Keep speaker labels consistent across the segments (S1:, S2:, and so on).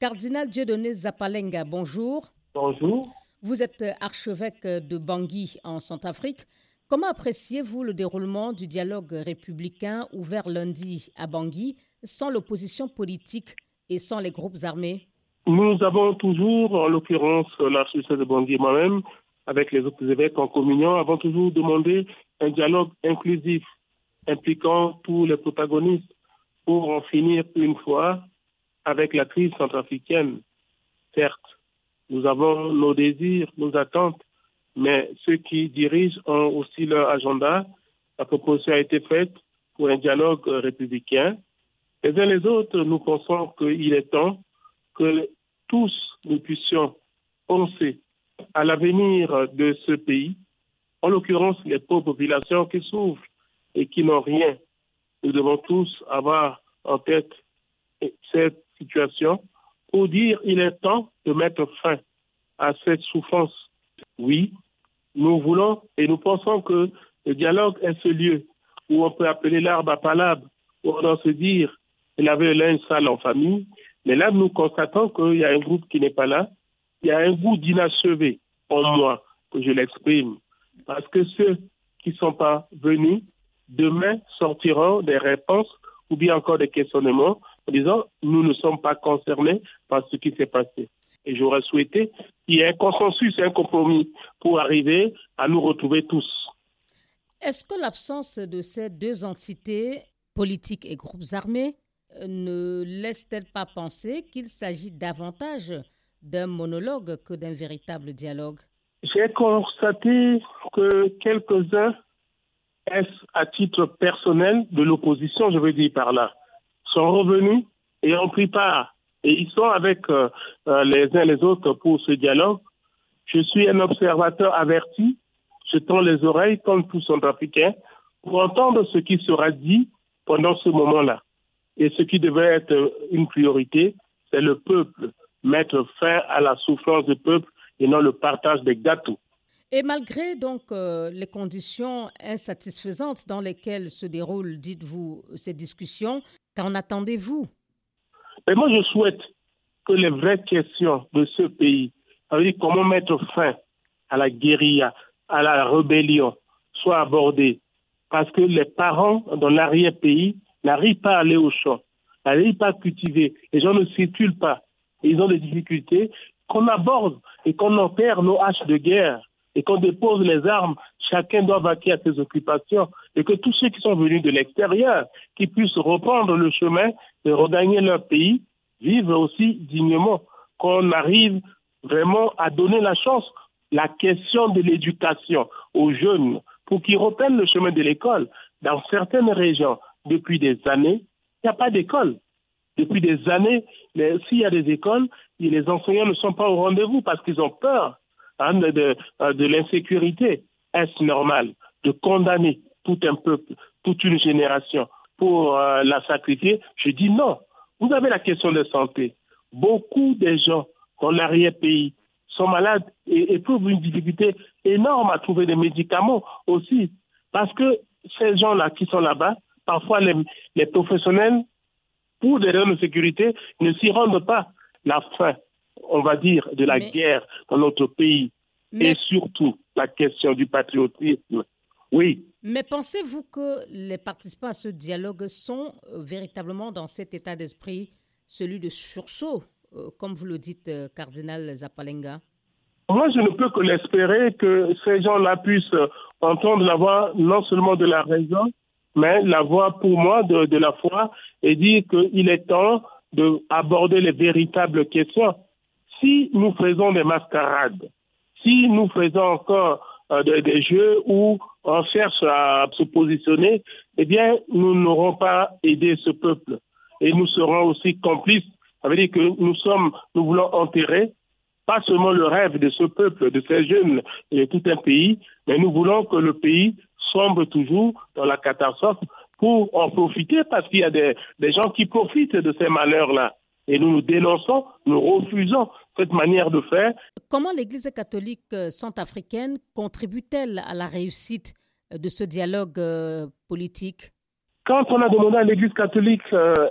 S1: Cardinal Dieudonné Zapalenga, bonjour.
S2: Bonjour.
S1: Vous êtes archevêque de Bangui en Centrafrique. Comment appréciez-vous le déroulement du dialogue républicain ouvert lundi à Bangui sans l'opposition politique et sans les groupes armés?
S2: Nous avons toujours, en l'occurrence l'archevêque de Bangui et moi-même, avec les autres évêques en communion, avons toujours demandé un dialogue inclusif impliquant tous les protagonistes pour en finir une fois avec la crise centrafricaine. Certes, nous avons nos désirs, nos attentes, mais ceux qui dirigent ont aussi leur agenda. La proposition a été faite pour un dialogue républicain. Les uns les autres, nous pensons qu'il est temps que tous nous puissions penser à l'avenir de ce pays, en l'occurrence les pauvres populations qui souffrent et qui n'ont rien. Nous devons tous avoir en tête cette situation pour dire il est temps de mettre fin à cette souffrance. Oui, nous voulons et nous pensons que le dialogue est ce lieu où on peut appeler l'arbre à palabre, où on doit se dire il avait l'un sale en famille, mais là nous constatons qu'il y a un groupe qui n'est pas là, il y a un goût d'inachevé en moi que je l'exprime, parce que ceux qui ne sont pas venus demain sortiront des réponses ou bien encore des questionnements en disant nous ne sommes pas concernés par ce qui s'est passé. Et j'aurais souhaité qu'il y ait un consensus un compromis pour arriver à nous retrouver tous.
S1: Est-ce que l'absence de ces deux entités, politiques et groupes armés, ne laisse-t-elle pas penser qu'il s'agit davantage d'un monologue que d'un véritable dialogue?
S2: J'ai constaté que quelques-uns à titre personnel de l'opposition, je veux dire par là, sont revenus et ont pris part. Et ils sont avec euh, euh, les uns les autres pour ce dialogue. Je suis un observateur averti. Je tends les oreilles, comme tous sont africains, pour entendre ce qui sera dit pendant ce moment-là. Et ce qui devait être une priorité, c'est le peuple, mettre fin à la souffrance du peuple et non le partage des gâteaux.
S1: Et malgré donc euh, les conditions insatisfaisantes dans lesquelles se déroulent, dites-vous, ces discussions, qu'en attendez-vous?
S2: Mais moi, je souhaite que les vraies questions de ce pays, dire comment mettre fin à la guérilla, à la rébellion, soient abordées. Parce que les parents dans l'arrière-pays n'arrivent pas à aller au champ, n'arrivent pas à cultiver, les gens ne circulent pas, ils ont des difficultés, qu'on aborde et qu'on enterre nos haches de guerre et qu'on dépose les armes, chacun doit vaquer à ses occupations et que tous ceux qui sont venus de l'extérieur, qui puissent reprendre le chemin et regagner leur pays, vivent aussi dignement, qu'on arrive vraiment à donner la chance, la question de l'éducation aux jeunes pour qu'ils reprennent le chemin de l'école. Dans certaines régions, depuis des années, il n'y a pas d'école. Depuis des années, s'il y a des écoles, les enseignants ne sont pas au rendez-vous parce qu'ils ont peur Hein, de, de, l'insécurité. Est-ce normal de condamner tout un peuple, toute une génération pour euh, la sacrifier? Je dis non. Vous avez la question de santé. Beaucoup de gens dans l'arrière-pays sont malades et éprouvent une difficulté énorme à trouver des médicaments aussi. Parce que ces gens-là qui sont là-bas, parfois les, les professionnels, pour des raisons de sécurité, ne s'y rendent pas. La faim, on va dire, de la guerre dans notre pays et surtout la question du patriotisme. Oui.
S1: Mais pensez-vous que les participants à ce dialogue sont euh, véritablement dans cet état d'esprit, celui de sursaut, euh, comme vous le dites, euh, cardinal Zapalenga?
S2: Moi, je ne peux que l'espérer que ces gens-là puissent entendre la voix non seulement de la raison, mais la voix pour moi de, de la foi et dire qu'il est temps d'aborder les véritables questions si nous faisons des mascarades, si nous faisons encore euh, des, jeux où on cherche à se positionner, eh bien, nous n'aurons pas aidé ce peuple. Et nous serons aussi complices. Ça veut dire que nous sommes, nous voulons enterrer pas seulement le rêve de ce peuple, de ces jeunes et de tout un pays, mais nous voulons que le pays sombre toujours dans la catastrophe pour en profiter parce qu'il y a des gens qui profitent de ces malheurs-là. Et nous nous dénonçons, nous refusons cette manière de faire.
S1: Comment l'Église catholique euh, centrafricaine contribue-t-elle à la réussite euh, de ce dialogue euh, politique?
S2: Quand on a demandé à l'Église catholique,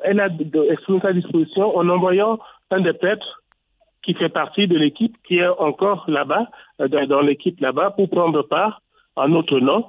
S2: elle a exprimé sa disposition en envoyant un des prêtres qui fait partie de l'équipe, qui est encore là-bas, dans l'équipe là-bas, pour prendre part à notre nom,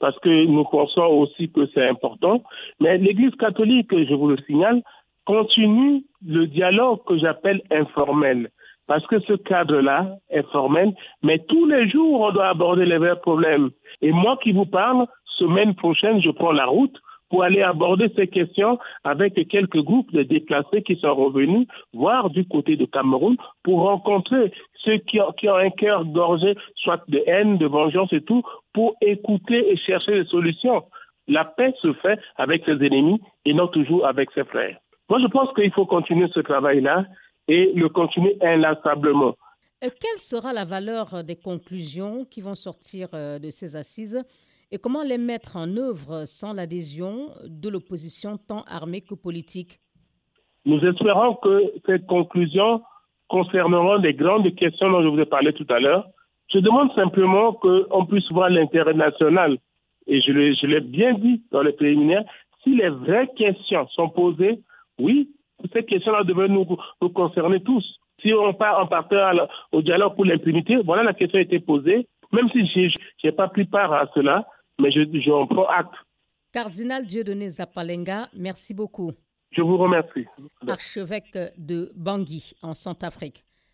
S2: parce que nous pensons aussi que c'est important. Mais l'Église catholique, je vous le signale, continue le dialogue que j'appelle informel. Parce que ce cadre-là est formel, mais tous les jours, on doit aborder les vrais problèmes. Et moi qui vous parle, semaine prochaine, je prends la route pour aller aborder ces questions avec quelques groupes de déplacés qui sont revenus voir du côté de Cameroun pour rencontrer ceux qui ont, qui ont un cœur gorgé, soit de haine, de vengeance et tout, pour écouter et chercher des solutions. La paix se fait avec ses ennemis et non toujours avec ses frères. Moi, je pense qu'il faut continuer ce travail-là et le continuer inlassablement.
S1: Euh, quelle sera la valeur des conclusions qui vont sortir euh, de ces assises et comment les mettre en œuvre sans l'adhésion de l'opposition tant armée que politique?
S2: Nous espérons que ces conclusions concerneront les grandes questions dont je vous ai parlé tout à l'heure. Je demande simplement qu'on puisse voir l'intérêt national. Et je l'ai bien dit dans les préliminaires, si les vraies questions sont posées, oui, ces questions-là devraient nous, nous, concerner tous. Si on part en partant au dialogue pour l'impunité, voilà la question a été posée. Même si je n'ai pas pris part à cela, mais j'en prends acte.
S1: Cardinal Dieudonné Zapalenga, merci beaucoup.
S2: Je vous remercie.
S1: Archevêque de Bangui, en Centrafrique.